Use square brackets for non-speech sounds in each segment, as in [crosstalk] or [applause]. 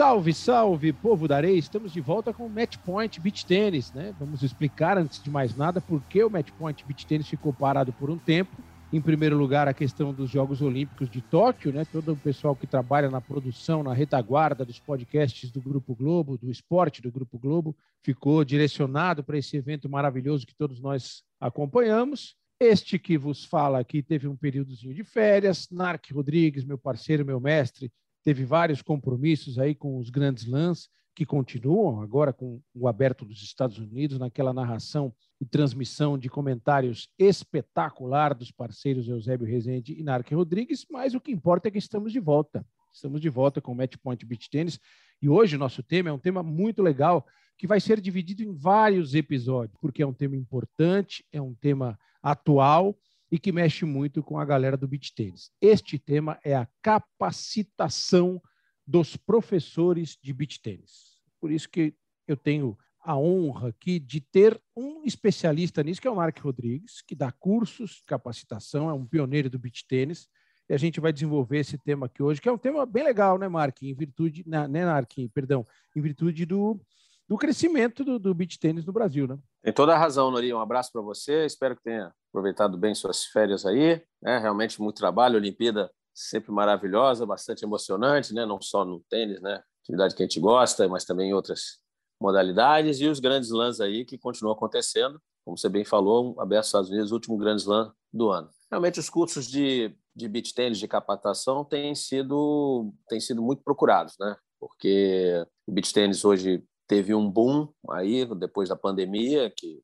Salve, salve, povo da areia! Estamos de volta com o Match Point Beach Tennis, né? Vamos explicar, antes de mais nada, por que o Match Point Beach Tennis ficou parado por um tempo. Em primeiro lugar, a questão dos Jogos Olímpicos de Tóquio, né? Todo o pessoal que trabalha na produção, na retaguarda dos podcasts do Grupo Globo, do esporte do Grupo Globo, ficou direcionado para esse evento maravilhoso que todos nós acompanhamos. Este que vos fala aqui teve um períodozinho de férias. Narc Rodrigues, meu parceiro, meu mestre, teve vários compromissos aí com os grandes lãs que continuam agora com o aberto dos Estados Unidos, naquela narração e transmissão de comentários espetacular dos parceiros Eusébio Rezende e Narque Rodrigues, mas o que importa é que estamos de volta. Estamos de volta com o Match Point Beach Tennis e hoje o nosso tema é um tema muito legal que vai ser dividido em vários episódios, porque é um tema importante, é um tema atual e que mexe muito com a galera do beach tênis. Este tema é a capacitação dos professores de beach tênis. Por isso que eu tenho a honra aqui de ter um especialista nisso, que é o Mark Rodrigues, que dá cursos de capacitação, é um pioneiro do beach tênis, e a gente vai desenvolver esse tema aqui hoje, que é um tema bem legal, né, Mark? Em virtude, né, Mark? Perdão, em virtude do, do crescimento do, do beach tênis no Brasil, né? Tem toda a razão, Nori. Um abraço para você. Espero que tenha aproveitado bem suas férias aí. É realmente muito trabalho. Olimpíada sempre maravilhosa, bastante emocionante, né? Não só no tênis, né? Atividade que a gente gosta, mas também em outras modalidades e os grandes lãs aí que continuam acontecendo. Como você bem falou, aberto Estados Unidos, o último grande slam do ano. Realmente os cursos de, de beach tênis, de capacitação, têm sido, têm sido muito procurados, né? Porque o beach tênis hoje teve um boom aí depois da pandemia, que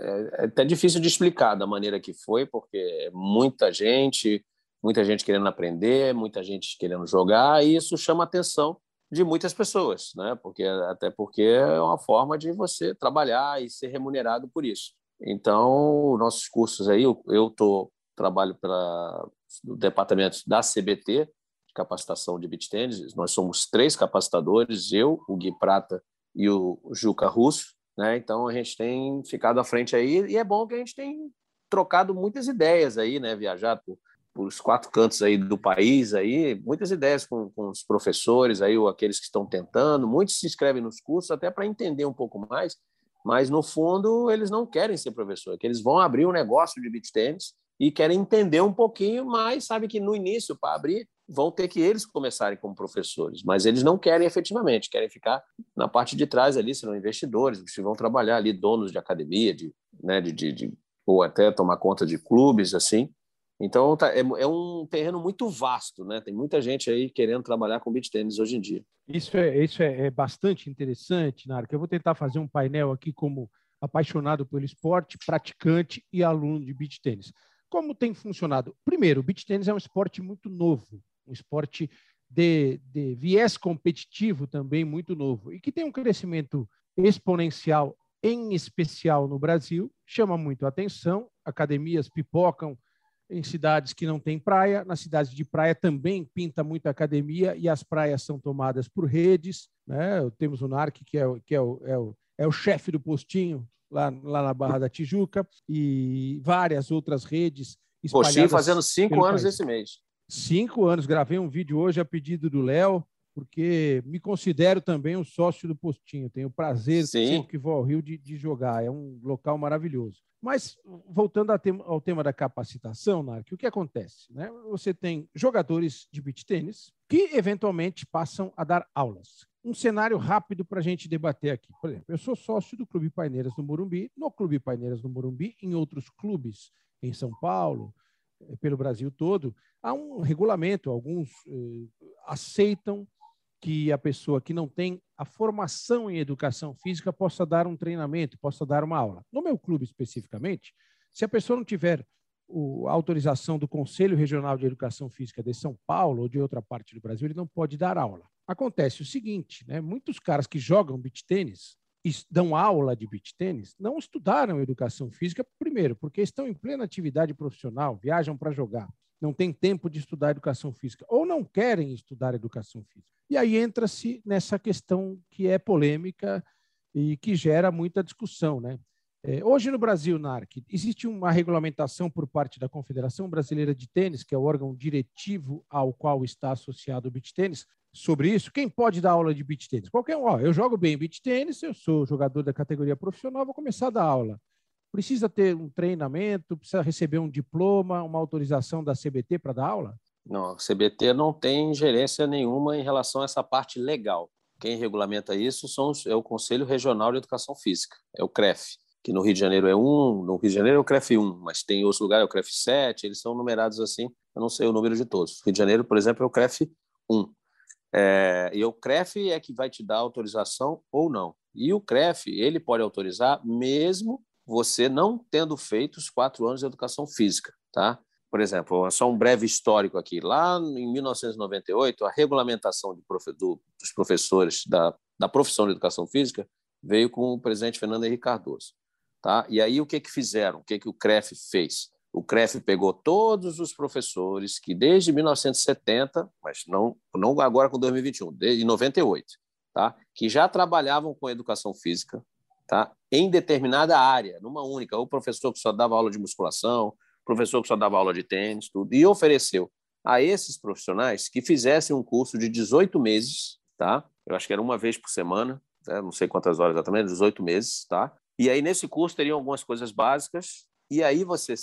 é, é até difícil de explicar da maneira que foi, porque é muita gente, muita gente querendo aprender, muita gente querendo jogar, e isso chama a atenção de muitas pessoas, né? Porque até porque é uma forma de você trabalhar e ser remunerado por isso. Então, nossos cursos aí, eu tô trabalho para o departamento da CBT, capacitação de beach tennis. Nós somos três capacitadores, eu, o Gui Prata e o Juca Russo, né? Então a gente tem ficado à frente aí e é bom que a gente tem trocado muitas ideias aí, né? Viajado por, por os quatro cantos aí do país aí, muitas ideias com, com os professores aí ou aqueles que estão tentando. Muitos se inscrevem nos cursos até para entender um pouco mais, mas no fundo eles não querem ser professor, que eles vão abrir um negócio de beach tennis e querem entender um pouquinho mais, sabe que no início para abrir vão ter que eles começarem como professores, mas eles não querem efetivamente, querem ficar na parte de trás ali, serão investidores, que vão trabalhar ali, donos de academia, de, né, de, de, de ou até tomar conta de clubes, assim. Então, tá, é, é, um terreno muito vasto, né? Tem muita gente aí querendo trabalhar com beach tênis hoje em dia. Isso é, isso é, é bastante interessante, Narco. Eu vou tentar fazer um painel aqui como apaixonado pelo esporte, praticante e aluno de beach tênis. Como tem funcionado? Primeiro, o beach tênis é um esporte muito novo um esporte de, de viés competitivo também muito novo e que tem um crescimento exponencial, em especial no Brasil, chama muito a atenção. Academias pipocam em cidades que não têm praia, nas cidades de praia também pinta muita academia e as praias são tomadas por redes. Né? Temos o NARC, que é, que é o, é o, é o chefe do postinho lá, lá na Barra da Tijuca, e várias outras redes. Postinho fazendo cinco anos país. esse mês cinco anos. Gravei um vídeo hoje a pedido do Léo, porque me considero também um sócio do Postinho. Tenho o prazer, Sim. sempre que vou ao Rio, de, de, jogar. É um local maravilhoso. Mas, voltando ao tema da capacitação, Narc, o que acontece? Né? Você tem jogadores de beach tênis que, eventualmente, passam a dar aulas. Um cenário rápido para a gente debater aqui. Por exemplo, eu sou sócio do Clube Paineiras do Morumbi, no Clube Paineiras do Morumbi, em outros clubes em São Paulo, pelo Brasil todo, há um regulamento. Alguns eh, aceitam que a pessoa que não tem a formação em educação física possa dar um treinamento, possa dar uma aula. No meu clube especificamente, se a pessoa não tiver o, a autorização do Conselho Regional de Educação Física de São Paulo ou de outra parte do Brasil, ele não pode dar aula. Acontece o seguinte, né? muitos caras que jogam beach tênis dão aula de beach tênis não estudaram educação física, primeiro, porque estão em plena atividade profissional, viajam para jogar, não têm tempo de estudar educação física, ou não querem estudar educação física. E aí entra-se nessa questão que é polêmica e que gera muita discussão. Né? É, hoje no Brasil, NARC, existe uma regulamentação por parte da Confederação Brasileira de Tênis, que é o órgão diretivo ao qual está associado o beach tênis, sobre isso. Quem pode dar aula de beach tênis? Qualquer um. Ó, eu jogo bem beach tênis, eu sou jogador da categoria profissional, vou começar a dar aula. Precisa ter um treinamento, precisa receber um diploma, uma autorização da CBT para dar aula? Não, a CBT não tem ingerência nenhuma em relação a essa parte legal. Quem regulamenta isso são, é o Conselho Regional de Educação Física, é o CREF, que no Rio de Janeiro é um, no Rio de Janeiro é o CREF 1, mas tem outros lugares é o CREF 7, eles são numerados assim, eu não sei o número de todos. Rio de Janeiro, por exemplo, é o CREF 1. É, e o CREF é que vai te dar autorização ou não. E o CREF, ele pode autorizar mesmo você não tendo feito os quatro anos de educação física, tá? Por exemplo, só um breve histórico aqui. Lá em 1998, a regulamentação profe do, dos professores da, da profissão de educação física veio com o presidente Fernando Henrique Cardoso. Tá? E aí o que, que fizeram? O que, que o CREF fez? O CREF pegou todos os professores que desde 1970, mas não, não agora com 2021, desde 98, tá? que já trabalhavam com educação física tá? em determinada área, numa única. O professor que só dava aula de musculação, professor que só dava aula de tênis, tudo, e ofereceu a esses profissionais que fizessem um curso de 18 meses, tá? Eu acho que era uma vez por semana, né? não sei quantas horas exatamente, 18 meses, tá? E aí nesse curso teriam algumas coisas básicas, e aí você,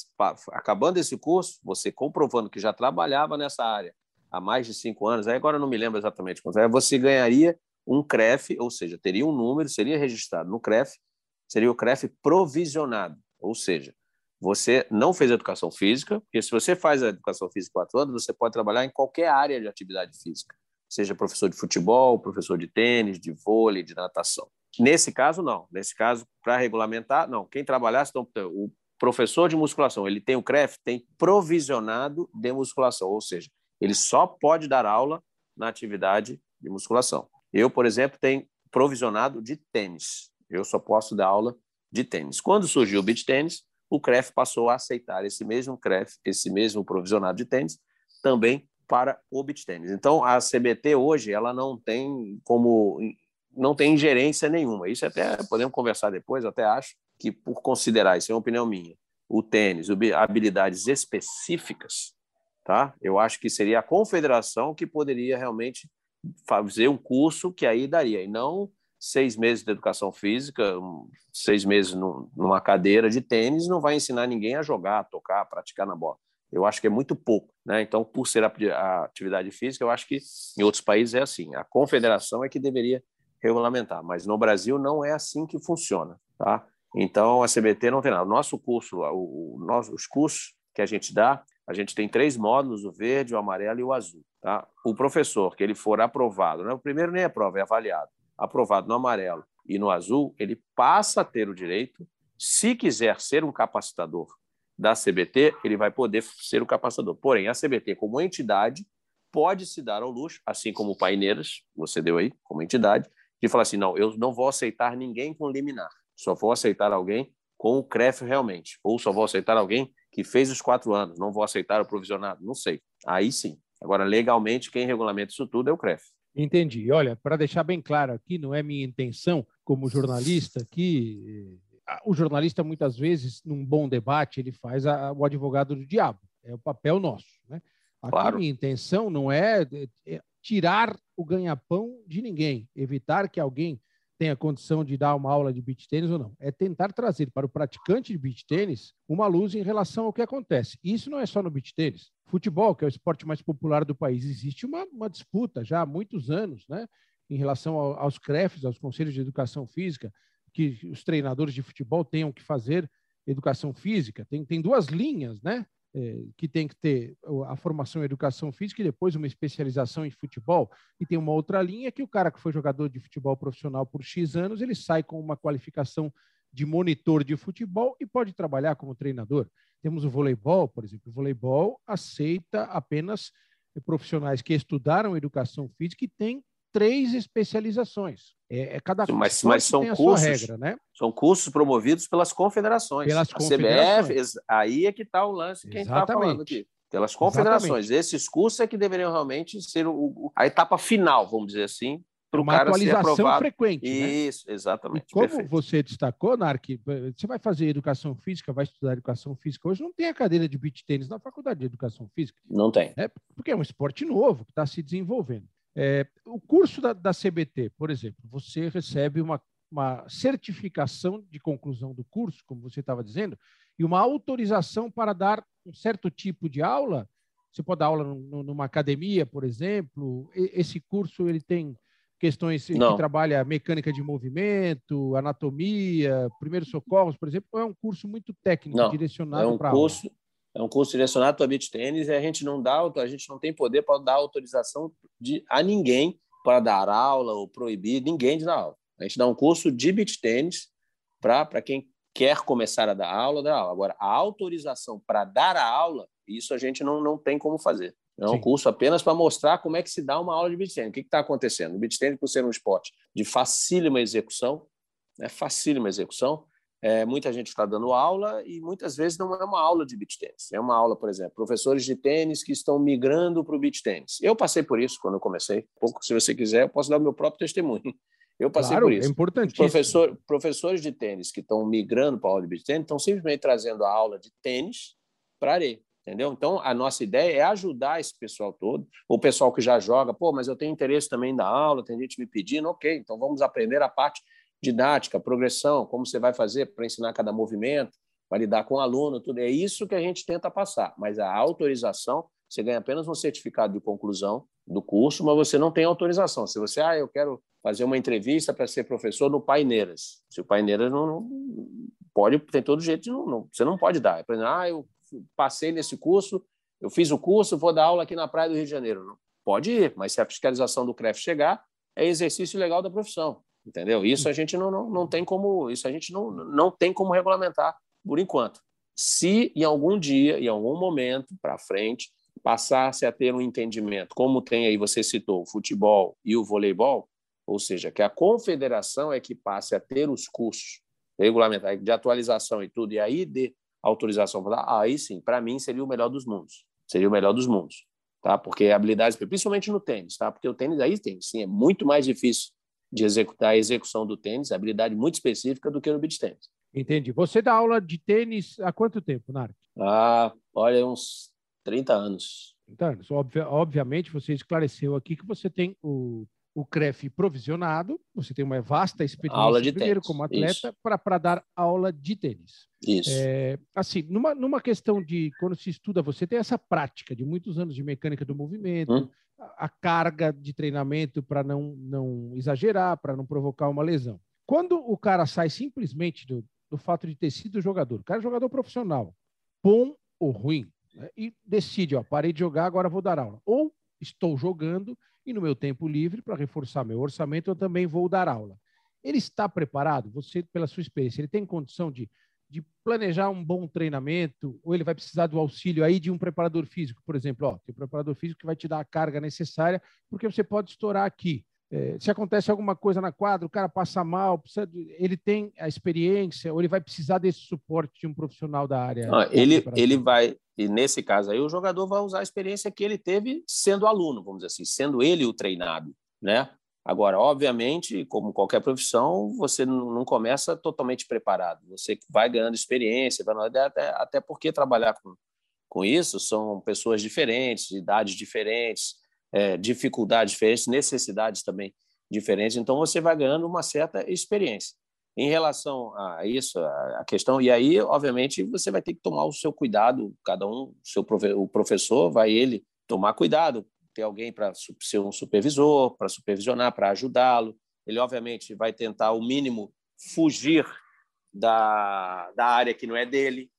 acabando esse curso, você comprovando que já trabalhava nessa área há mais de cinco anos, aí agora eu não me lembro exatamente quanto é, você ganharia um CREF, ou seja, teria um número, seria registrado no CREF, seria o CREF provisionado, ou seja, você não fez educação física, porque se você faz a educação física quatro anos, você pode trabalhar em qualquer área de atividade física, seja professor de futebol, professor de tênis, de vôlei, de natação. Nesse caso, não. Nesse caso, para regulamentar, não. Quem trabalhasse, então, o professor de musculação, ele tem o CREF, tem provisionado de musculação, ou seja, ele só pode dar aula na atividade de musculação. Eu, por exemplo, tenho provisionado de tênis. Eu só posso dar aula de tênis. Quando surgiu o beach tênis, o CREF passou a aceitar esse mesmo CREF, esse mesmo provisionado de tênis, também para o beach tênis. Então, a CBT hoje, ela não tem como não tem ingerência nenhuma. Isso até podemos conversar depois, até acho que por considerar, isso é uma opinião minha, o tênis, habilidades específicas, tá? Eu acho que seria a confederação que poderia realmente fazer um curso que aí daria, e não seis meses de educação física, seis meses numa cadeira de tênis, não vai ensinar ninguém a jogar, a tocar, a praticar na bola. Eu acho que é muito pouco. Né? Então, por ser a atividade física, eu acho que em outros países é assim. A confederação é que deveria regulamentar, mas no Brasil não é assim que funciona. Tá? Então, a CBT não tem nada. Nosso curso, o, o nosso, os cursos que a gente dá, a gente tem três módulos, o verde, o amarelo e o azul. Tá? O professor que ele for aprovado, né? o primeiro nem é prova, é avaliado aprovado no amarelo e no azul, ele passa a ter o direito, se quiser ser um capacitador da CBT, ele vai poder ser o capacitador. Porém, a CBT, como entidade, pode se dar ao luxo, assim como o Paineiras, você deu aí, como entidade, de falar assim: não, eu não vou aceitar ninguém com liminar, só vou aceitar alguém com o CREF realmente, ou só vou aceitar alguém que fez os quatro anos, não vou aceitar o provisionado, não sei. Aí sim. Agora, legalmente, quem regulamenta isso tudo é o CREF. Entendi. Olha, para deixar bem claro aqui, não é minha intenção como jornalista que eh, o jornalista muitas vezes num bom debate ele faz a, o advogado do diabo. É o papel nosso, né? Aqui claro. minha intenção não é, é tirar o ganha-pão de ninguém, evitar que alguém tenha condição de dar uma aula de beach tênis ou não. É tentar trazer para o praticante de beach tênis uma luz em relação ao que acontece. Isso não é só no beach tênis. Futebol, que é o esporte mais popular do país, existe uma, uma disputa já há muitos anos, né? Em relação ao, aos CREFs, aos Conselhos de Educação Física, que os treinadores de futebol tenham que fazer educação física. Tem, tem duas linhas, né? É, que tem que ter a formação em educação física e depois uma especialização em futebol. E tem uma outra linha que o cara que foi jogador de futebol profissional por X anos, ele sai com uma qualificação de monitor de futebol e pode trabalhar como treinador. Temos o voleibol, por exemplo. O voleibol aceita apenas profissionais que estudaram educação física e têm três especializações. É, é cada mas, mas são cursos, regra, né? São cursos promovidos pelas confederações. Pelas confederações. CBF, aí é que está o lance que Exatamente. a gente está falando aqui. Pelas confederações. Exatamente. Esses cursos é que deveriam realmente ser o, a etapa final, vamos dizer assim, para o cara atualização ser aprovado. frequente. Né? Isso, né? exatamente. E como perfeito. você destacou, Narc, você vai fazer educação física, vai estudar educação física. Hoje não tem a cadeira de beach tênis na faculdade de educação física. Não tem. É porque é um esporte novo que está se desenvolvendo. É, o curso da, da, CBT, por exemplo, você recebe uma, uma certificação de conclusão do curso, como você estava dizendo, e uma autorização para dar um certo tipo de aula. Você pode dar aula numa academia, por exemplo. Esse curso ele tem questões Não. que trabalha mecânica de movimento, anatomia, primeiros socorros, por exemplo. É um curso muito técnico, Não. direcionado é um para curso. Aula. É um curso direcionado para beach tênis e a gente não dá, a gente não tem poder para dar autorização de, a ninguém para dar aula ou proibir ninguém de dar aula. A gente dá um curso de beach tênis para quem quer começar a dar aula, dar aula. Agora, a autorização para dar a aula, isso a gente não, não tem como fazer. É um Sim. curso apenas para mostrar como é que se dá uma aula de beach tennis. O que está acontecendo? O beach tennis, por ser um esporte de facílima execução, né, facílima execução, é, muita gente está dando aula e muitas vezes não é uma aula de beach tennis. É uma aula, por exemplo, professores de tênis que estão migrando para o beach tennis. Eu passei por isso quando eu comecei. Pouco, se você quiser, eu posso dar o meu próprio testemunho. Eu passei claro, por isso. É importante. Professor, professores de tênis que estão migrando para a aula de beach tennis estão simplesmente trazendo a aula de tênis para areia. Entendeu? Então, a nossa ideia é ajudar esse pessoal todo, o pessoal que já joga, pô, mas eu tenho interesse também na aula, tem gente me pedindo, ok, então vamos aprender a parte didática, progressão, como você vai fazer para ensinar cada movimento, para lidar com o aluno, tudo. É isso que a gente tenta passar. Mas a autorização, você ganha apenas um certificado de conclusão do curso, mas você não tem autorização. Se você, ah, eu quero fazer uma entrevista para ser professor no Paineiras. Se o Paineiras não, não pode, tem todo jeito, não, não, você não pode dar. Ah, eu passei nesse curso, eu fiz o curso, vou dar aula aqui na Praia do Rio de Janeiro. Não, pode ir, mas se a fiscalização do CREF chegar, é exercício legal da profissão entendeu? Isso a gente não, não, não tem como isso a gente não, não tem como regulamentar por enquanto. Se em algum dia, em algum momento para frente, passasse a ter um entendimento, como tem aí você citou o futebol e o voleibol, ou seja, que a confederação é que passe a ter os cursos regulamentares de atualização e tudo, e aí de autorização para aí sim, para mim seria o melhor dos mundos. Seria o melhor dos mundos, tá? Porque habilidades, principalmente no tênis, tá? Porque o tênis aí tem, sim, é muito mais difícil de executar a execução do tênis, habilidade muito específica do que no beach tênis. Entendi. Você dá aula de tênis há quanto tempo, Narc? Ah, olha, uns 30 anos. 30 anos. obviamente, você esclareceu aqui que você tem o, o CREF provisionado, você tem uma vasta experiência aula de primeiro tênis. como atleta para dar aula de tênis. Isso. É, assim, numa, numa questão de quando se estuda, você tem essa prática de muitos anos de mecânica do movimento, hum? A carga de treinamento para não, não exagerar, para não provocar uma lesão. Quando o cara sai simplesmente do, do fato de ter sido jogador, o cara é jogador profissional, bom ou ruim, né, e decide, ó, parei de jogar, agora vou dar aula. Ou estou jogando e no meu tempo livre, para reforçar meu orçamento, eu também vou dar aula. Ele está preparado? Você, pela sua experiência, ele tem condição de de planejar um bom treinamento, ou ele vai precisar do auxílio aí de um preparador físico, por exemplo, ó, tem um preparador físico que vai te dar a carga necessária, porque você pode estourar aqui. É, se acontece alguma coisa na quadra, o cara passa mal, de, ele tem a experiência, ou ele vai precisar desse suporte de um profissional da área? Ah, ele, ele vai, e nesse caso aí, o jogador vai usar a experiência que ele teve sendo aluno, vamos dizer assim, sendo ele o treinado, né? Agora, obviamente, como qualquer profissão, você não começa totalmente preparado. Você vai ganhando experiência, até, até porque trabalhar com, com isso são pessoas diferentes, idades diferentes, é, dificuldades diferentes, necessidades também diferentes. Então, você vai ganhando uma certa experiência. Em relação a isso, a questão, e aí, obviamente, você vai ter que tomar o seu cuidado, cada um, seu, o professor vai ele tomar cuidado, ter alguém para ser um supervisor, para supervisionar, para ajudá-lo. Ele, obviamente, vai tentar, o mínimo, fugir da, da área que não é dele.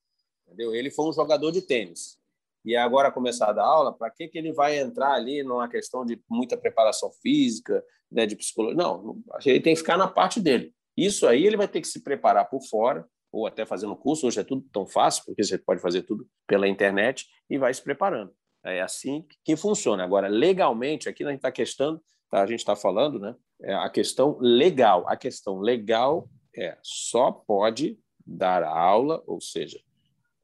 Entendeu? Ele foi um jogador de tênis. E agora começar a aula, para que, que ele vai entrar ali numa questão de muita preparação física, né, de psicologia? Não, ele tem que ficar na parte dele. Isso aí ele vai ter que se preparar por fora, ou até fazendo curso. Hoje é tudo tão fácil, porque você pode fazer tudo pela internet e vai se preparando. É assim que funciona. Agora, legalmente, aqui a gente está questão, tá, a gente está falando, né? É a questão legal. A questão legal é só pode dar aula, ou seja,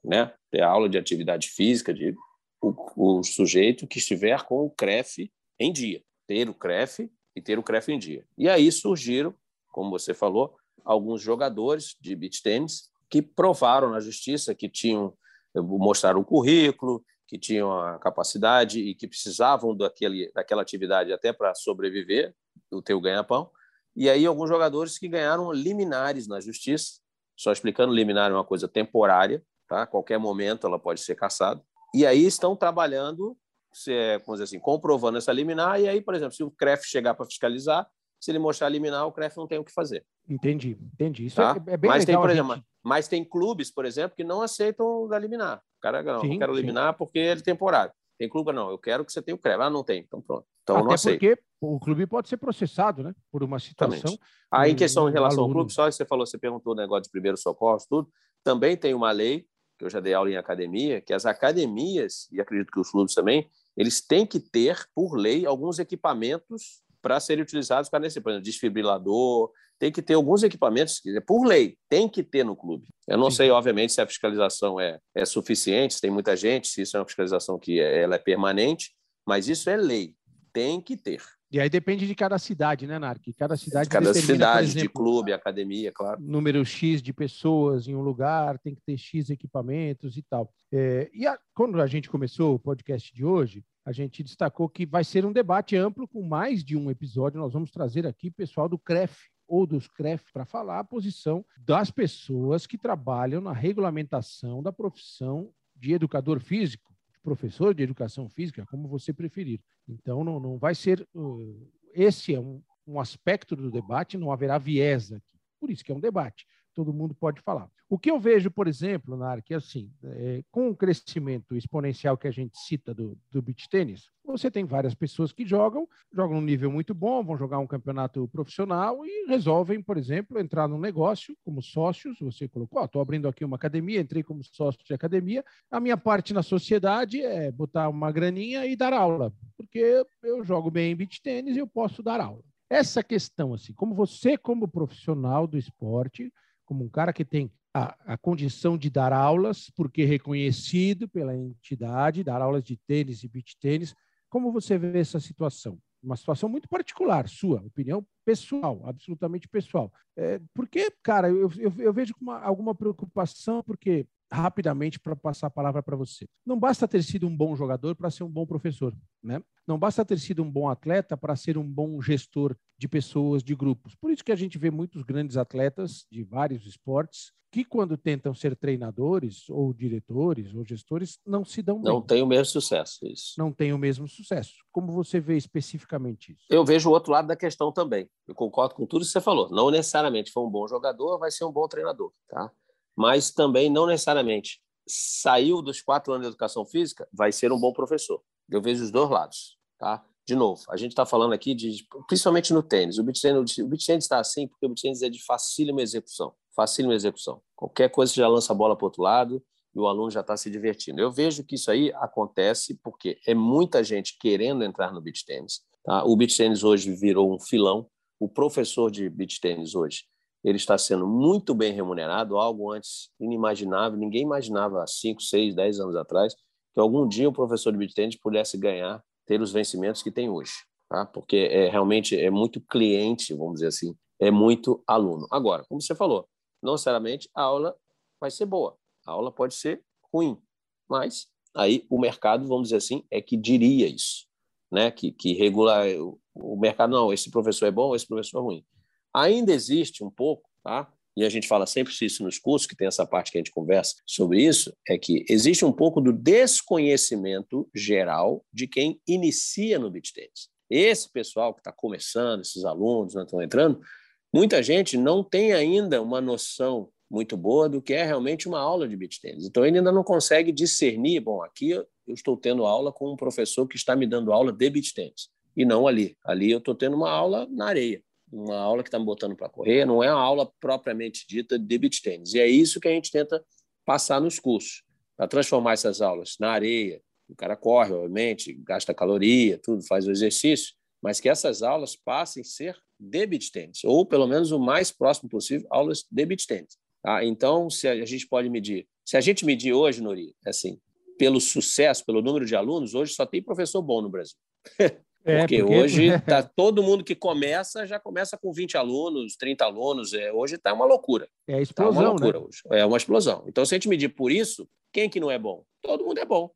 né, ter aula de atividade física de o, o sujeito que estiver com o CREF em dia, ter o CREF e ter o CREF em dia. E aí surgiram, como você falou, alguns jogadores de beach tênis que provaram na justiça que tinham mostraram o currículo, que tinham a capacidade e que precisavam daquele, daquela atividade até para sobreviver, o teu ganha-pão. E aí alguns jogadores que ganharam liminares na justiça, só explicando, liminar é uma coisa temporária, tá? Qualquer momento ela pode ser caçada. E aí estão trabalhando, se é, vamos dizer assim, comprovando essa liminar, e aí, por exemplo, se o CREF chegar para fiscalizar, se ele mostrar liminar, o CREF não tem o que fazer. Entendi, entendi. Isso tá? é, é, bem mas legal. Tem, por exemplo, gente... Mas tem clubes, por exemplo, que não aceitam da liminar. O cara não, sim, não quero eliminar sim. porque é temporário. Tem clube não, eu quero que você tenha o CREF. Ah, não tem, então pronto. Então Até não aceito. porque o clube pode ser processado, né? Por uma situação. Aí, em questão em relação aluno. ao clube, só você falou, você perguntou o negócio de primeiro socorro, tudo. Também tem uma lei, que eu já dei aula em academia, que as academias, e acredito que os clubes também, eles têm que ter, por lei, alguns equipamentos para serem utilizados para nesse, por exemplo, desfibrilador, tem que ter alguns equipamentos, por lei, tem que ter no clube. Eu não Sim. sei, obviamente, se a fiscalização é, é suficiente, se tem muita gente, se isso é uma fiscalização que é, ela é permanente, mas isso é lei, tem que ter. E aí depende de cada cidade, né, Narc? Cada cidade. Cada cidade, exemplo, de clube, academia, claro. Número X de pessoas em um lugar, tem que ter X equipamentos e tal. É, e a, quando a gente começou o podcast de hoje, a gente destacou que vai ser um debate amplo com mais de um episódio. Nós vamos trazer aqui pessoal do CREF, ou dos CREF para falar a posição das pessoas que trabalham na regulamentação da profissão de educador físico, de professor de educação física, como você preferir. Então, não, não vai ser. Uh, esse é um, um aspecto do debate, não haverá viés aqui. Por isso que é um debate todo mundo pode falar. O que eu vejo, por exemplo, na que é assim, é, com o crescimento exponencial que a gente cita do, do beach tênis, você tem várias pessoas que jogam, jogam num nível muito bom, vão jogar um campeonato profissional e resolvem, por exemplo, entrar num negócio como sócios. Você colocou, estou abrindo aqui uma academia, entrei como sócio de academia. A minha parte na sociedade é botar uma graninha e dar aula, porque eu jogo bem em beach tênis e eu posso dar aula. Essa questão, assim, como você, como profissional do esporte, como um cara que tem a, a, condição de dar aulas, porque é reconhecido pela entidade, dar aulas de tênis e beach tênis. Como você vê essa situação? Uma situação muito particular, sua opinião pessoal, absolutamente pessoal. É, porque, cara, eu, eu, eu vejo uma, alguma preocupação, porque rapidamente para passar a palavra para você. Não basta ter sido um bom jogador para ser um bom professor, né? Não basta ter sido um bom atleta para ser um bom gestor de pessoas, de grupos. Por isso que a gente vê muitos grandes atletas de vários esportes que quando tentam ser treinadores ou diretores ou gestores não se dão bem. Não tem o mesmo sucesso isso. Não tem o mesmo sucesso. Como você vê especificamente isso? Eu vejo o outro lado da questão também. Eu concordo com tudo que você falou. Não necessariamente foi um bom jogador, vai ser um bom treinador, tá? Mas também não necessariamente saiu dos quatro anos de educação física, vai ser um bom professor. Eu vejo os dois lados, tá? De novo, a gente está falando aqui de, principalmente no tênis. O beach tênis, o beach tênis está assim porque o beach tênis é de facílima execução. Facílima execução. Qualquer coisa você já lança a bola para o outro lado e o aluno já está se divertindo. Eu vejo que isso aí acontece porque é muita gente querendo entrar no beach tênis. Tá? O beach tênis hoje virou um filão. O professor de beach tênis hoje ele está sendo muito bem remunerado, algo antes inimaginável, ninguém imaginava há 5, 6, 10 anos atrás que algum dia o professor de beat pudesse ganhar, ter os vencimentos que tem hoje, tá? porque é, realmente é muito cliente, vamos dizer assim, é muito aluno. Agora, como você falou, não necessariamente a aula vai ser boa, a aula pode ser ruim, mas aí o mercado, vamos dizer assim, é que diria isso, né? que, que regula o mercado, não, esse professor é bom, esse professor é ruim. Ainda existe um pouco, tá? e a gente fala sempre isso nos cursos, que tem essa parte que a gente conversa sobre isso, é que existe um pouco do desconhecimento geral de quem inicia no beach tennis. Esse pessoal que está começando, esses alunos que estão entrando, muita gente não tem ainda uma noção muito boa do que é realmente uma aula de beach tennis. Então, ele ainda não consegue discernir, bom, aqui eu estou tendo aula com um professor que está me dando aula de beach tennis, e não ali. Ali eu estou tendo uma aula na areia uma aula que está me botando para correr, não é uma aula propriamente dita de beach tênis. E é isso que a gente tenta passar nos cursos, para transformar essas aulas na areia. O cara corre, obviamente, gasta caloria, tudo, faz o exercício, mas que essas aulas passem a ser de beach tênis, ou pelo menos o mais próximo possível, aulas de beach tênis. Tá? Então, se a gente pode medir, se a gente medir hoje, Nori, assim, pelo sucesso, pelo número de alunos, hoje só tem professor bom no Brasil. [laughs] É, porque, porque, hoje [laughs] tá, todo mundo que começa já começa com 20 alunos, 30 alunos. É, hoje está uma loucura. É explosão, tá uma loucura né? hoje. É uma explosão. Então, se a gente medir por isso, Quem que não é bom? Todo mundo é bom.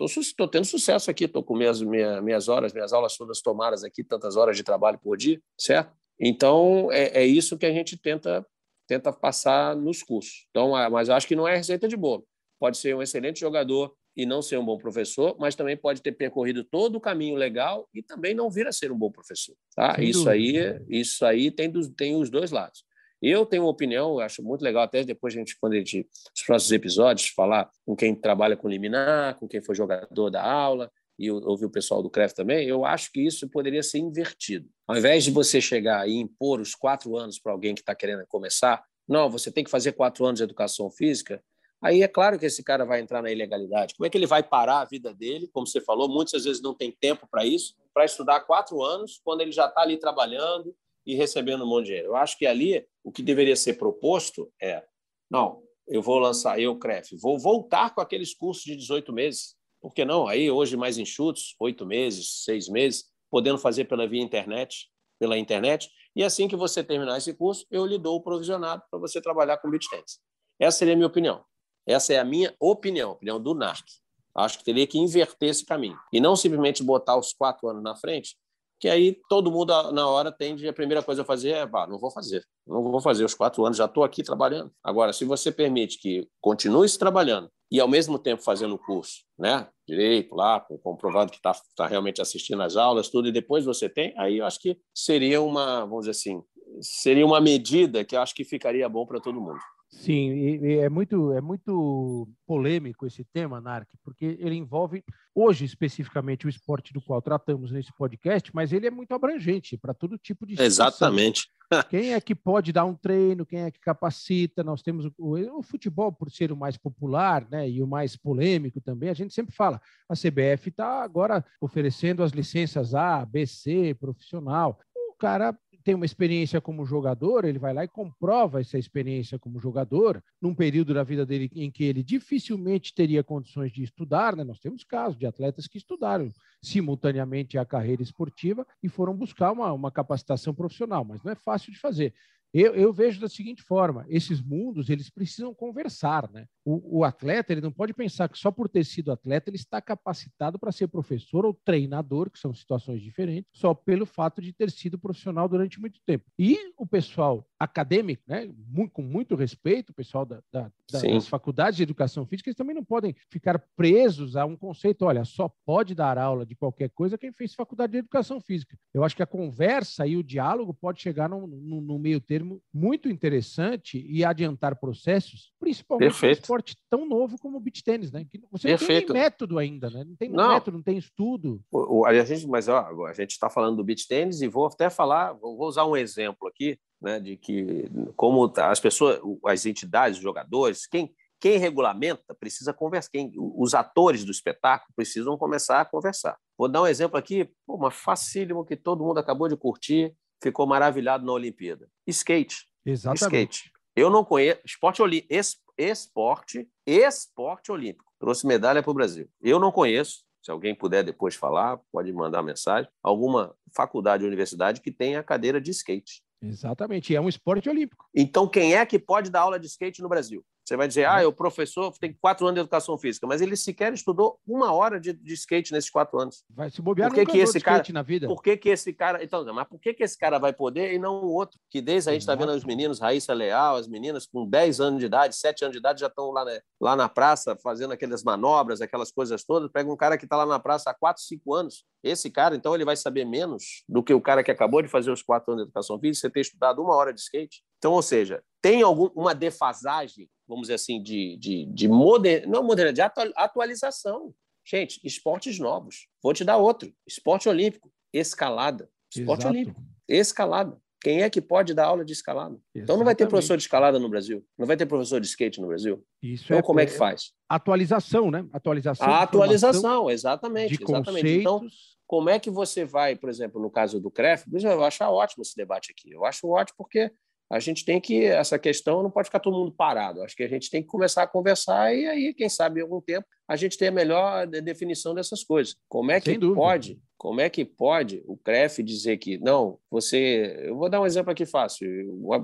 Estou tendo sucesso aqui, estou com minhas, minha, minhas horas, minhas aulas todas tomadas aqui, tantas horas de trabalho por dia, certo? Então, é, é isso que a gente tenta, tenta passar nos cursos. Então, é, mas acho que não é receita de bolo. Pode ser um excelente jogador e não ser um bom professor, mas também pode ter percorrido todo o caminho legal e também não vir a ser um bom professor. Tá? isso aí, isso aí tem, dos, tem os dois lados. Eu tenho uma opinião, acho muito legal, até depois a gente, quando a gente, nos próximos episódios, falar com quem trabalha com liminar, com quem foi jogador da aula, e ouvir o pessoal do CREF também, eu acho que isso poderia ser invertido. Ao invés de você chegar e impor os quatro anos para alguém que está querendo começar, não, você tem que fazer quatro anos de educação física, aí é claro que esse cara vai entrar na ilegalidade. Como é que ele vai parar a vida dele? Como você falou, muitas vezes não tem tempo para isso, para estudar quatro anos, quando ele já está ali trabalhando, e recebendo um monte de dinheiro. Eu acho que ali o que deveria ser proposto é: não, eu vou lançar, eu, CREF, vou voltar com aqueles cursos de 18 meses. Por que não? Aí, hoje, mais enxutos, oito meses, seis meses, podendo fazer pela via internet, pela internet. E assim que você terminar esse curso, eu lhe dou o provisionado para você trabalhar com tennis. Essa seria a minha opinião. Essa é a minha opinião, a opinião do NARC. Acho que teria que inverter esse caminho. E não simplesmente botar os quatro anos na frente que aí todo mundo na hora tende a primeira coisa a fazer é, bah, não vou fazer, não vou fazer os quatro anos, já estou aqui trabalhando. Agora, se você permite que continue se trabalhando e ao mesmo tempo fazendo o curso, né, direito lá, comprovado que está tá realmente assistindo às aulas, tudo e depois você tem, aí eu acho que seria uma, vamos dizer assim, seria uma medida que eu acho que ficaria bom para todo mundo. Sim, e, é muito é muito polêmico esse tema, Narc, porque ele envolve hoje especificamente o esporte do qual tratamos nesse podcast, mas ele é muito abrangente para todo tipo de situação. Exatamente. [laughs] quem é que pode dar um treino, quem é que capacita? Nós temos o, o, futebol por ser o mais popular, né, e o mais polêmico também. A gente sempre fala, a CBF está agora oferecendo as licenças A, B, C, profissional. O cara tem uma experiência como jogador, ele vai lá e comprova essa experiência como jogador, num período da vida dele em que ele dificilmente teria condições de estudar, né? Nós temos casos de atletas que estudaram simultaneamente a carreira esportiva e foram buscar uma, uma capacitação profissional, mas não é fácil de fazer. Eu, eu, vejo da seguinte forma: esses mundos eles precisam conversar, né? O, o, atleta ele não pode pensar que só por ter sido atleta ele está capacitado para ser professor ou treinador, que são situações diferentes, só pelo fato de ter sido profissional durante muito tempo. E o pessoal acadêmico, né? Muito, com muito respeito, o pessoal da, da, das faculdades de educação física, eles também não podem ficar presos a um conceito. Olha, só pode dar aula de qualquer coisa quem fez faculdade de educação física. Eu acho que a conversa e o diálogo pode chegar no, no, no meio termo termo muito interessante e adiantar processos, principalmente Perfeito. um esporte tão novo como o beach tênis, né? Que você Perfeito. não tem método ainda, né? Não tem não. método, não tem estudo. O, o, a gente, mas ó, a gente está falando do beach tênis e vou até falar, vou usar um exemplo aqui, né? De que como as pessoas, as entidades, os jogadores, quem quem regulamenta precisa conversar, quem, os atores do espetáculo precisam começar a conversar. Vou dar um exemplo aqui, pô, uma facílimo que todo mundo acabou de curtir, ficou maravilhado na Olimpíada. Skate. Exatamente. Skate. Eu não conheço. Esporte, oli... esporte, esporte olímpico. Trouxe medalha para o Brasil. Eu não conheço. Se alguém puder depois falar, pode mandar mensagem. Alguma faculdade ou universidade que tenha cadeira de skate. Exatamente. E é um esporte olímpico. Então, quem é que pode dar aula de skate no Brasil? Você vai dizer, ah, o professor tem quatro anos de educação física, mas ele sequer estudou uma hora de, de skate nesses quatro anos. Vai se bobear por que que esse cara, na vida. Por que, que esse cara. Então, mas por que, que esse cara vai poder e não o outro? Que desde a gente está vendo os meninos, Raíssa Leal, as meninas com 10 anos de idade, 7 anos de idade, já estão lá, né, lá na praça fazendo aquelas manobras, aquelas coisas todas. Pega um cara que está lá na praça há 4, 5 anos. Esse cara, então, ele vai saber menos do que o cara que acabou de fazer os quatro anos de educação física, você ter estudado uma hora de skate. Então, ou seja, tem alguma defasagem, vamos dizer assim, de, de, de moder, não modernidade, de atualização. Gente, esportes novos. Vou te dar outro. Esporte olímpico, escalada. Esporte Exato. olímpico, escalada. Quem é que pode dar aula de escalada? Exatamente. Então não vai ter professor de escalada no Brasil, não vai ter professor de skate no Brasil. Isso então é, como é que faz? Atualização, né? Atualização. A atualização, exatamente, de exatamente. Então, como é que você vai, por exemplo, no caso do CREF, eu acho ótimo esse debate aqui. Eu acho ótimo porque a gente tem que essa questão não pode ficar todo mundo parado. Acho que a gente tem que começar a conversar e aí, quem sabe, em algum tempo a gente tem a melhor definição dessas coisas. Como é que pode? Como é que pode o CREF dizer que não, você, eu vou dar um exemplo aqui fácil.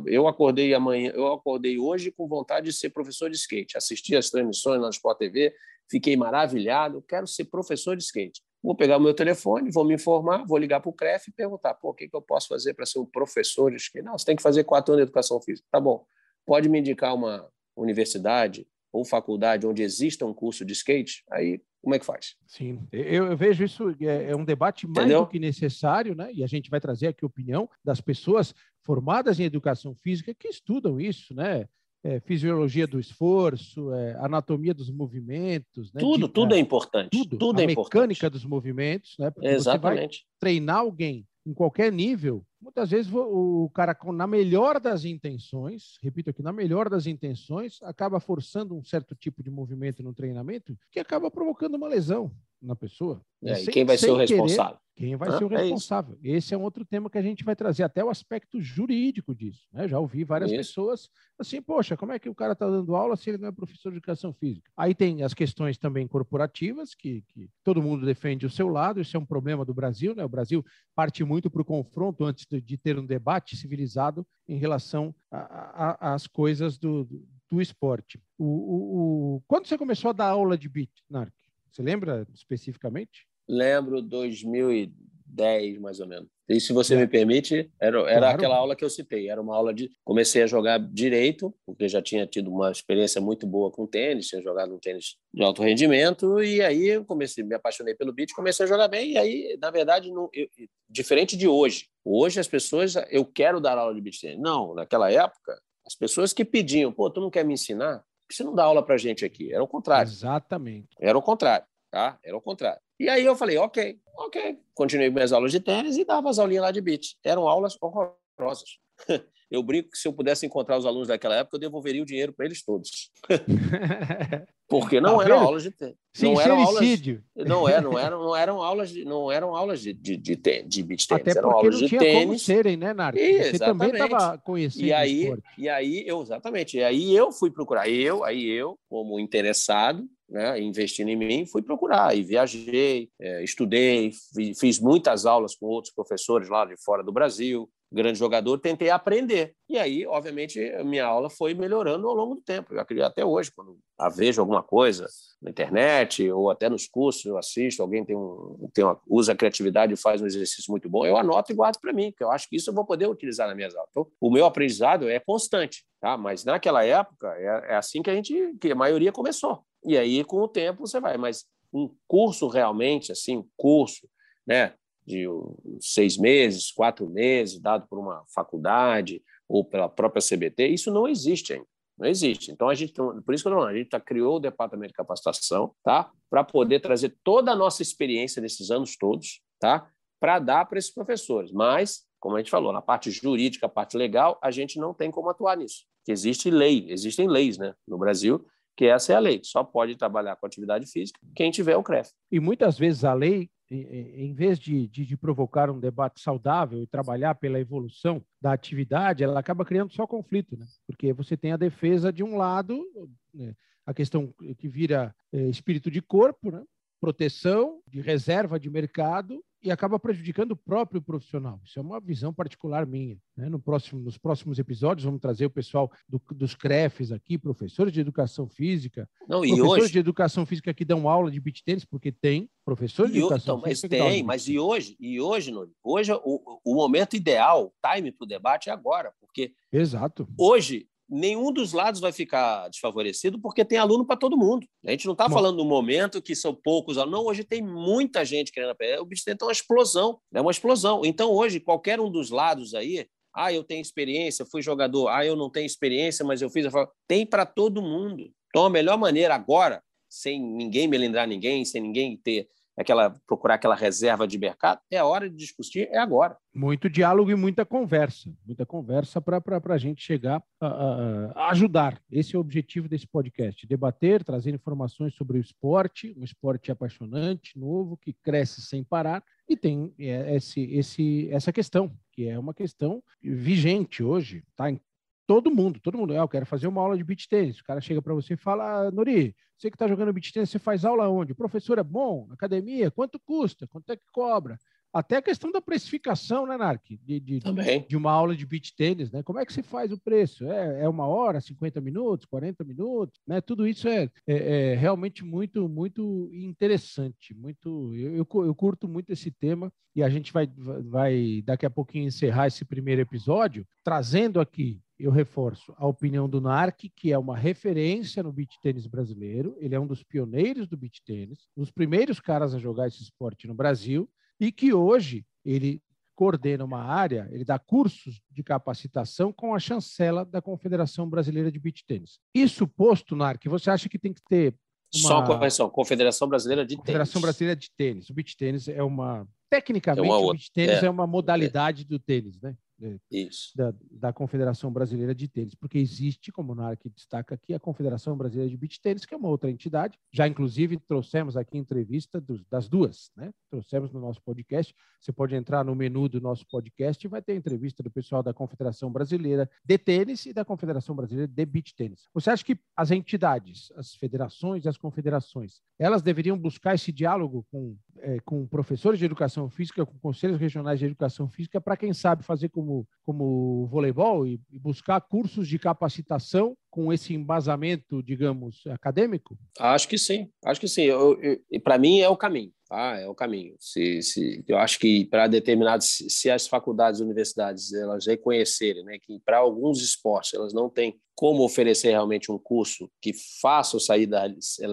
Eu acordei amanhã, eu acordei hoje com vontade de ser professor de skate. Assisti as transmissões na Sport TV, fiquei maravilhado, quero ser professor de skate. Vou pegar o meu telefone, vou me informar, vou ligar para o CREF e perguntar: pô, o que, que eu posso fazer para ser um professor de skate? Não, você tem que fazer quatro anos de educação física. Tá bom. Pode me indicar uma universidade ou faculdade onde exista um curso de skate? Aí, como é que faz? Sim, eu, eu vejo isso, é, é, um debate mais Entendeu? do que necessário, né? E a gente vai trazer aqui a opinião das pessoas formadas em educação física que estudam isso, né? É, fisiologia do esforço, é, anatomia dos movimentos. Né? Tudo, de, tudo é, é importante. Tudo, tudo a é mecânica importante. dos movimentos, né? Porque Exatamente. Você vai treinar alguém em qualquer nível, muitas vezes o cara, na melhor das intenções, repito aqui, na melhor das intenções, acaba forçando um certo tipo de movimento no treinamento que acaba provocando uma lesão na pessoa. É, sem, e quem vai ser o responsável? Quem vai ah, ser o é responsável? É Esse é um outro tema que a gente vai trazer, até o aspecto jurídico disso. Né? Já ouvi várias isso. pessoas assim, poxa, como é que o cara está dando aula se ele não é professor de educação física? Aí tem as questões também corporativas, que, que todo mundo defende o seu lado, isso é um problema do Brasil, né? O Brasil parte muito para o confronto antes de, de, ter um debate civilizado em relação às coisas do, do, do esporte. O, o, o, Quando você começou a dar aula de beat, Narc? Você lembra especificamente? Lembro 2010, mais ou menos. E se você é. me permite, era, era claro. aquela aula que eu citei. Era uma aula de. Comecei a jogar direito, porque já tinha tido uma experiência muito boa com tênis, tinha jogado um tênis de alto rendimento, e aí eu comecei, me apaixonei pelo beat, comecei a jogar bem, e aí, na verdade, não, eu, diferente de hoje. Hoje as pessoas, eu quero dar aula de beat tênis. Não, naquela época, as pessoas que pediam, pô, tu não quer me ensinar? Que você não dá aula pra gente aqui? Era o contrário. Exatamente. Era o contrário tá? Era o contrário. E aí eu falei, ok, ok. Continuei minhas aulas de tênis e dava as aulinhas lá de beat. Eram aulas horrorosas. [laughs] Eu brinco que se eu pudesse encontrar os alunos daquela época, eu devolveria o dinheiro para eles todos. [laughs] Porque não tá eram aulas de tênis. Não eram aulas, não, é, não, [laughs] eram, não eram aulas de, não eram aulas de, de, de, de beach tênis. Até eram aulas não de tênis. como serem, né, Narco? Você também estava conhecendo e aí, E aí, eu, exatamente. E aí eu fui procurar. Eu, aí eu, como interessado, né, investindo em mim, fui procurar e viajei, é, estudei, fiz muitas aulas com outros professores lá de fora do Brasil, grande jogador, tentei aprender. E aí, obviamente, minha aula foi melhorando ao longo do tempo. Eu acredito até hoje, quando vejo alguma coisa na internet ou até nos cursos, eu assisto, alguém tem um, tem uma, usa a criatividade e faz um exercício muito bom, eu anoto e guardo para mim, porque eu acho que isso eu vou poder utilizar nas minhas aulas. Então, o meu aprendizado é constante, tá? mas naquela época é, é assim que a gente, que a maioria começou. E aí, com o tempo, você vai. Mas um curso realmente, assim, um curso, né? De seis meses, quatro meses, dado por uma faculdade ou pela própria CBT, isso não existe ainda. Não existe. Então, a gente, por isso que eu a gente tá, criou o departamento de capacitação, tá? Para poder trazer toda a nossa experiência desses anos todos, tá? Para dar para esses professores. Mas, como a gente falou, na parte jurídica, a parte legal, a gente não tem como atuar nisso. Existe lei, existem leis, né? No Brasil, que essa é a lei. Só pode trabalhar com atividade física quem tiver o CREF. E muitas vezes a lei em vez de, de, de, provocar um debate saudável e trabalhar pela evolução da atividade, ela acaba criando só conflito, né? Porque você tem a defesa de um lado, né? a questão que vira é, espírito de corpo, né? proteção, de reserva de mercado, e acaba prejudicando o próprio profissional. Isso é uma visão particular minha. Né? No próximo, nos próximos episódios, vamos trazer o pessoal do, dos CREFs aqui, professores de educação física, Não, professores hoje... de educação física que dão aula de beat tênis, porque tem professores de educação então, física. Mas tem, mas e hoje, e hoje, hoje o, o momento ideal, o time para o debate é agora, porque Exato. hoje nenhum dos lados vai ficar desfavorecido, porque tem aluno para todo mundo. A gente não está falando no momento que são poucos alunos. Não, hoje tem muita gente querendo aprender. O bicho tem uma explosão, é uma explosão. Então, hoje, qualquer um dos lados aí, ah, eu tenho experiência, fui jogador. Ah, eu não tenho experiência, mas eu fiz. Tem para todo mundo. Então, a melhor maneira agora, sem ninguém melindrar ninguém, sem ninguém ter aquela procurar aquela reserva de mercado, é a hora de discutir, é agora. Muito diálogo e muita conversa, muita conversa para a gente chegar a, a, a, ajudar. Esse é o objetivo desse podcast: debater, trazer informações sobre o esporte, um esporte apaixonante, novo, que cresce sem parar. E tem é, esse, esse, essa questão, que é uma questão vigente hoje, está em todo mundo, todo mundo. Ah, eu quero fazer uma aula de beach tênis. O cara chega para você e fala: ah, Nori, você que está jogando beach tênis, você faz aula onde? O professor é bom? Academia? Quanto custa? Quanto é que cobra? até a questão da precificação, né, Nark? De, de, Também. de uma aula de beach tênis, né? Como é que se faz o preço? É, é uma hora, 50 minutos, 40 minutos, né? Tudo isso é, é, é realmente muito, muito interessante. Muito, eu, eu, eu, curto muito esse tema e a gente vai, vai daqui a pouquinho encerrar esse primeiro episódio trazendo aqui eu reforço a opinião do Narc, que é uma referência no beach tênis brasileiro. Ele é um dos pioneiros do beach tênis, um dos primeiros caras a jogar esse esporte no Brasil e que hoje ele coordena uma área, ele dá cursos de capacitação com a chancela da Confederação Brasileira de Beach Tênis. Isso posto, Narc, você acha que tem que ter uma... Só correção, Confederação Brasileira de Confederação Tênis. Brasileira de Tênis. O beach tênis é uma tecnicamente é uma o beach tênis é. é uma modalidade é. do tênis, né? Da, da, Confederação Brasileira de Tênis, porque existe, como o Narc destaca aqui, a Confederação Brasileira de Beach Tênis, que é uma outra entidade. Já, inclusive, trouxemos aqui entrevista dos, das duas, né? Trouxemos no nosso podcast. Você pode entrar no menu do nosso podcast e vai ter entrevista do pessoal da Confederação Brasileira de Tênis e da Confederação Brasileira de Beach Tênis. Você acha que as entidades, as federações e as confederações, elas deveriam buscar esse diálogo com, é, com professores de educação física, com conselhos regionais de educação física, para quem sabe fazer como como, voleibol e, e buscar cursos de capacitação com esse embasamento, digamos, acadêmico? Acho que sim, acho que sim. Para mim é o caminho, tá? É o caminho. Se, se eu acho que para determinados, se as faculdades, universidades, elas reconhecerem, né, que para alguns esportes elas não têm como oferecer realmente um curso que faça sair da,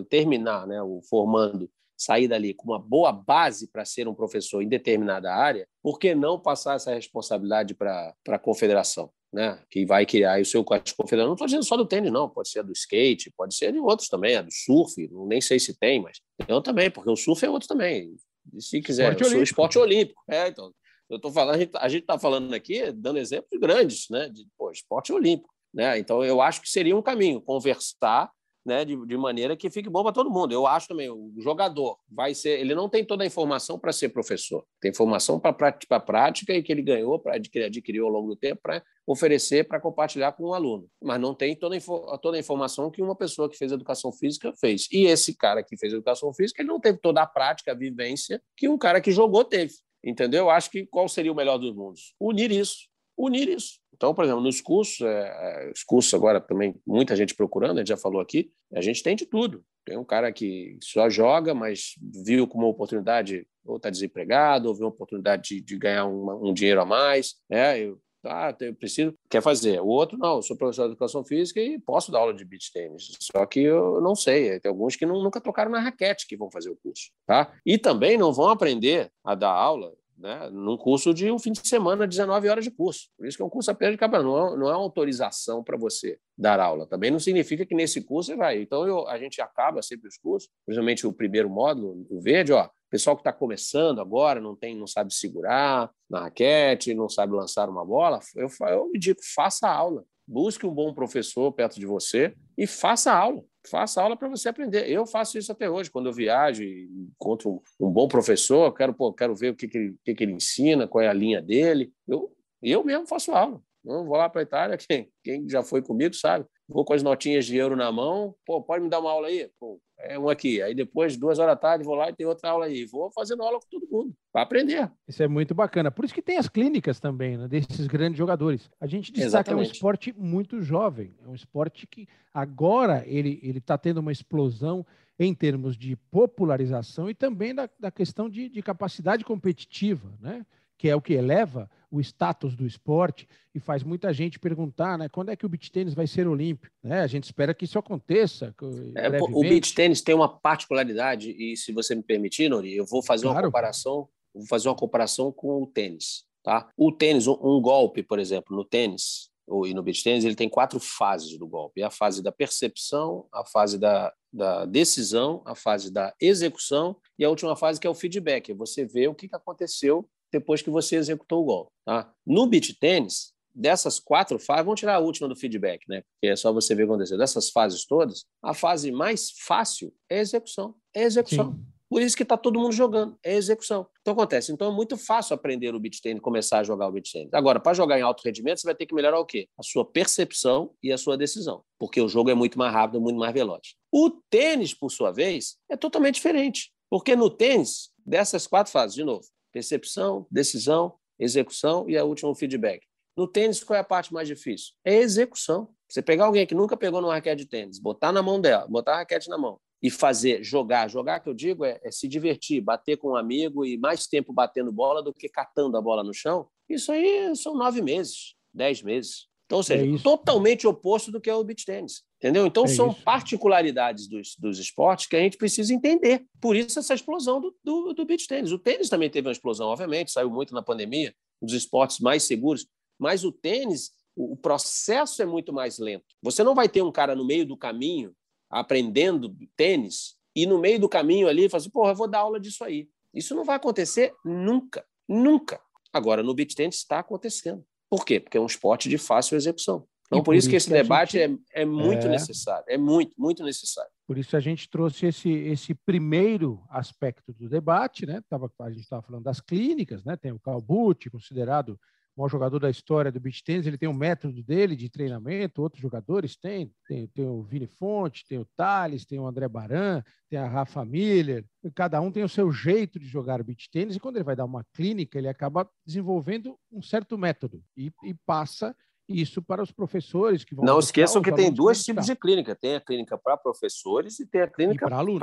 terminar, né, o formando sair dali com uma boa base para ser um professor em determinada área, por que não passar essa responsabilidade para a confederação? Né, que vai criar o seu confederação. Não estou dizendo só do tênis, não. Pode ser do skate, pode ser de outros também, a do surf. Nem sei se tem, mas eu também, porque o surf é outro também. Se quiser, esporte olímpico. esporte olímpico. É, então, eu estou falando, a gente está falando aqui, dando exemplos grandes, né, de pô, esporte olímpico. Né? Então, eu acho que seria um caminho conversar né, de, de maneira que fique bom para todo mundo. Eu acho também, o jogador vai ser, ele não tem toda a informação para ser professor, tem informação para a prática e que ele ganhou, para ele adquiriu ao longo do tempo, para oferecer, para compartilhar com o um aluno. Mas não tem toda, toda a informação que uma pessoa que fez educação física fez. E esse cara que fez educação física, ele não teve toda a prática, a vivência que um cara que jogou teve. Entendeu? Eu acho que qual seria o melhor dos mundos? Unir isso. Unir isso. Então, por exemplo, nos cursos, é, é, os cursos agora também, muita gente procurando, a gente já falou aqui, a gente tem de tudo. Tem um cara que só joga, mas viu como uma oportunidade, ou está desempregado, ou viu uma oportunidade de, de ganhar uma, um dinheiro a mais. É, eu, ah, eu preciso, quer fazer. O outro, não, eu sou professor de educação física e posso dar aula de beach tênis. Só que eu não sei, tem alguns que não, nunca tocaram na raquete que vão fazer o curso. Tá? E também não vão aprender a dar aula né, num curso de um fim de semana, 19 horas de curso. Por isso que é um curso apenas de campeonato, não é, não é uma autorização para você dar aula. Também não significa que nesse curso você vai. Então, eu, a gente acaba sempre os cursos, principalmente o primeiro módulo, o verde, ó, pessoal que está começando agora, não tem, não sabe segurar na raquete, não sabe lançar uma bola, eu, eu digo, faça aula. Busque um bom professor perto de você e faça aula faça aula para você aprender. Eu faço isso até hoje, quando eu viajo e encontro um, um bom professor, quero, pô, quero ver o que, que, ele, que, que ele ensina, qual é a linha dele. Eu, eu mesmo faço aula. Eu vou lá para a Itália, [laughs] quem, quem já foi comigo sabe. Vou com as notinhas de euro na mão, pô, pode me dar uma aula aí? Pô, é um aqui. Aí depois, duas horas da tarde, vou lá e tem outra aula aí. Vou fazendo aula com todo mundo, para aprender. Isso é muito bacana. Por isso que tem as clínicas também, né, desses grandes jogadores. A gente destaca que é um esporte muito jovem. É um esporte que agora ele está tendo uma explosão em termos de popularização e também da, da questão de, de capacidade competitiva, né? que é o que eleva o status do esporte e faz muita gente perguntar, né, quando é que o beach tênis vai ser olímpico? Né? A gente espera que isso aconteça. É, o beach tênis tem uma particularidade e, se você me permitir, Nori, eu vou fazer claro. uma comparação, vou fazer uma comparação com o tênis, tá? O tênis, um, um golpe, por exemplo, no tênis ou e no beach tênis, ele tem quatro fases do golpe: é a fase da percepção, a fase da, da decisão, a fase da execução e a última fase que é o feedback. Você vê o que aconteceu depois que você executou o gol. Tá? No beach tênis, dessas quatro fases, vamos tirar a última do feedback, né? Porque é só você ver o que aconteceu. Dessas fases todas, a fase mais fácil é a execução. É a execução. Sim. Por isso que está todo mundo jogando, é execução. Então acontece. Então é muito fácil aprender o beach tennis, começar a jogar o beach tennis. Agora, para jogar em alto rendimento, você vai ter que melhorar o quê? A sua percepção e a sua decisão, porque o jogo é muito mais rápido, muito mais veloz. O tênis, por sua vez, é totalmente diferente, porque no tênis, dessas quatro fases, de novo, percepção, decisão, execução e a última, o feedback. No tênis, qual é a parte mais difícil? É a execução. Você pegar alguém que nunca pegou numa raquete de tênis, botar na mão dela, botar a raquete na mão e fazer, jogar. Jogar, que eu digo, é, é se divertir, bater com um amigo e mais tempo batendo bola do que catando a bola no chão. Isso aí são nove meses, dez meses. Então, ou seja, é totalmente oposto do que é o beach tênis. Entendeu? Então, é são isso. particularidades dos, dos esportes que a gente precisa entender. Por isso, essa explosão do, do, do beach tênis. O tênis também teve uma explosão, obviamente, saiu muito na pandemia, um dos esportes mais seguros, mas o tênis, o, o processo é muito mais lento. Você não vai ter um cara no meio do caminho aprendendo tênis e no meio do caminho ali falar assim, porra, eu vou dar aula disso aí. Isso não vai acontecer nunca, nunca. Agora, no beach tennis está acontecendo. Por quê? Porque é um esporte de fácil execução. Então, por, por, isso que esse que debate gente... é, é muito é... necessário, é muito, muito necessário. Por isso a gente trouxe esse, esse primeiro aspecto do debate, né? Tava, a gente estava falando das clínicas, né? Tem o Calbucci, considerado maior jogador da história do beach tennis, ele tem um método dele de treinamento, outros jogadores têm, tem, tem o Vini Fonte, tem o Thales, tem o André Baran, tem a Rafa Miller, cada um tem o seu jeito de jogar beach tênis e quando ele vai dar uma clínica, ele acaba desenvolvendo um certo método e, e passa isso para os professores que vão. Não esqueçam que tem dois tipos de clínica: tem a clínica para professores e tem a clínica para alunos.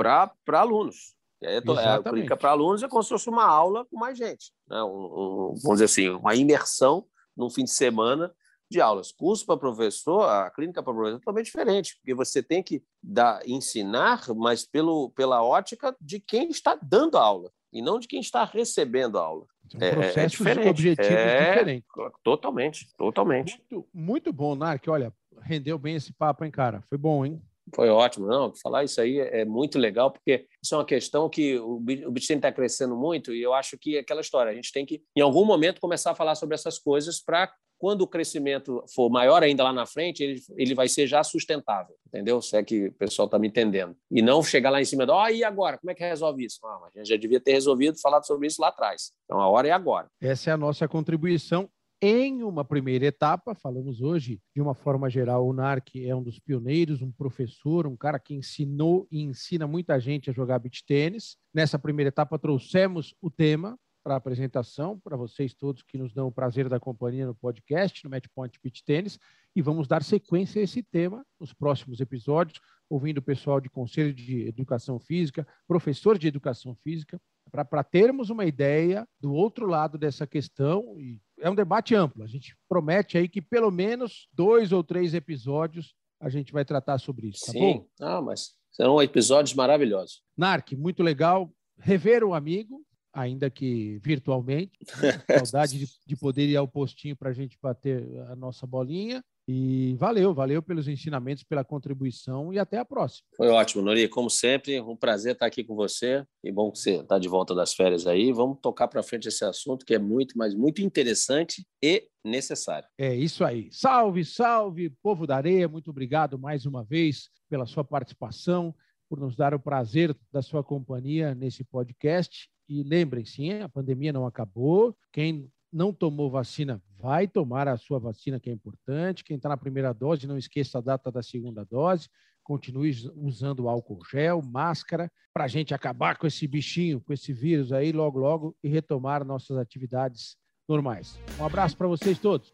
alunos. É, é, a clínica para alunos é como se fosse uma aula com mais gente. Né? Um, um, vamos dizer assim, uma imersão num fim de semana de aulas. Curso para professor, a clínica para professor é totalmente diferente, porque você tem que dar, ensinar, mas pelo, pela ótica de quem está dando a aula e não de quem está recebendo a aula. Um é, é diferente. objetivos é, diferentes. Totalmente, totalmente. Muito, muito bom, Narc. Olha, rendeu bem esse papo, hein, cara? Foi bom, hein? Foi ótimo, não. Falar isso aí é muito legal, porque isso é uma questão que o Bitcoin está crescendo muito e eu acho que é aquela história. A gente tem que, em algum momento, começar a falar sobre essas coisas para quando o crescimento for maior ainda lá na frente, ele, ele vai ser já sustentável, entendeu? Se é que o pessoal está me entendendo. E não chegar lá em cima do, oh, e agora? Como é que resolve isso? Ah, a gente já devia ter resolvido, falado sobre isso lá atrás. Então, a hora é agora. Essa é a nossa contribuição em uma primeira etapa, falamos hoje, de uma forma geral, o NARC é um dos pioneiros, um professor, um cara que ensinou e ensina muita gente a jogar beach tênis. Nessa primeira etapa, trouxemos o tema para a apresentação, para vocês todos que nos dão o prazer da companhia no podcast, no Matchpoint Beach Tênis, e vamos dar sequência a esse tema nos próximos episódios, ouvindo o pessoal de Conselho de Educação Física, professor de Educação Física, para termos uma ideia do outro lado dessa questão. E é um debate amplo. A gente promete aí que pelo menos dois ou três episódios a gente vai tratar sobre isso. Tá Sim, bom? Ah, mas serão episódios maravilhosos. Narc, muito legal rever o amigo, ainda que virtualmente. [laughs] Saudade de, de, poder ir ao postinho para a gente bater a nossa bolinha. E valeu, valeu pelos ensinamentos, pela contribuição e até a próxima. Foi ótimo, Nori. Como sempre, um prazer estar aqui com você. E bom que você está de volta das férias aí. Vamos tocar para frente esse assunto que é muito, mas muito interessante e necessário. É isso aí. Salve, salve, povo da areia. Muito obrigado mais uma vez pela sua participação, por nos dar o prazer da sua companhia nesse podcast. E lembrem-se, a pandemia não acabou. Quem não tomou vacina, vai tomar a sua vacina, que é importante. Quem está na primeira dose, não esqueça a data da segunda dose. Continue usando álcool gel, máscara, para a gente acabar com esse bichinho, com esse vírus aí, logo, logo, e retomar nossas atividades normais. Um abraço para vocês todos.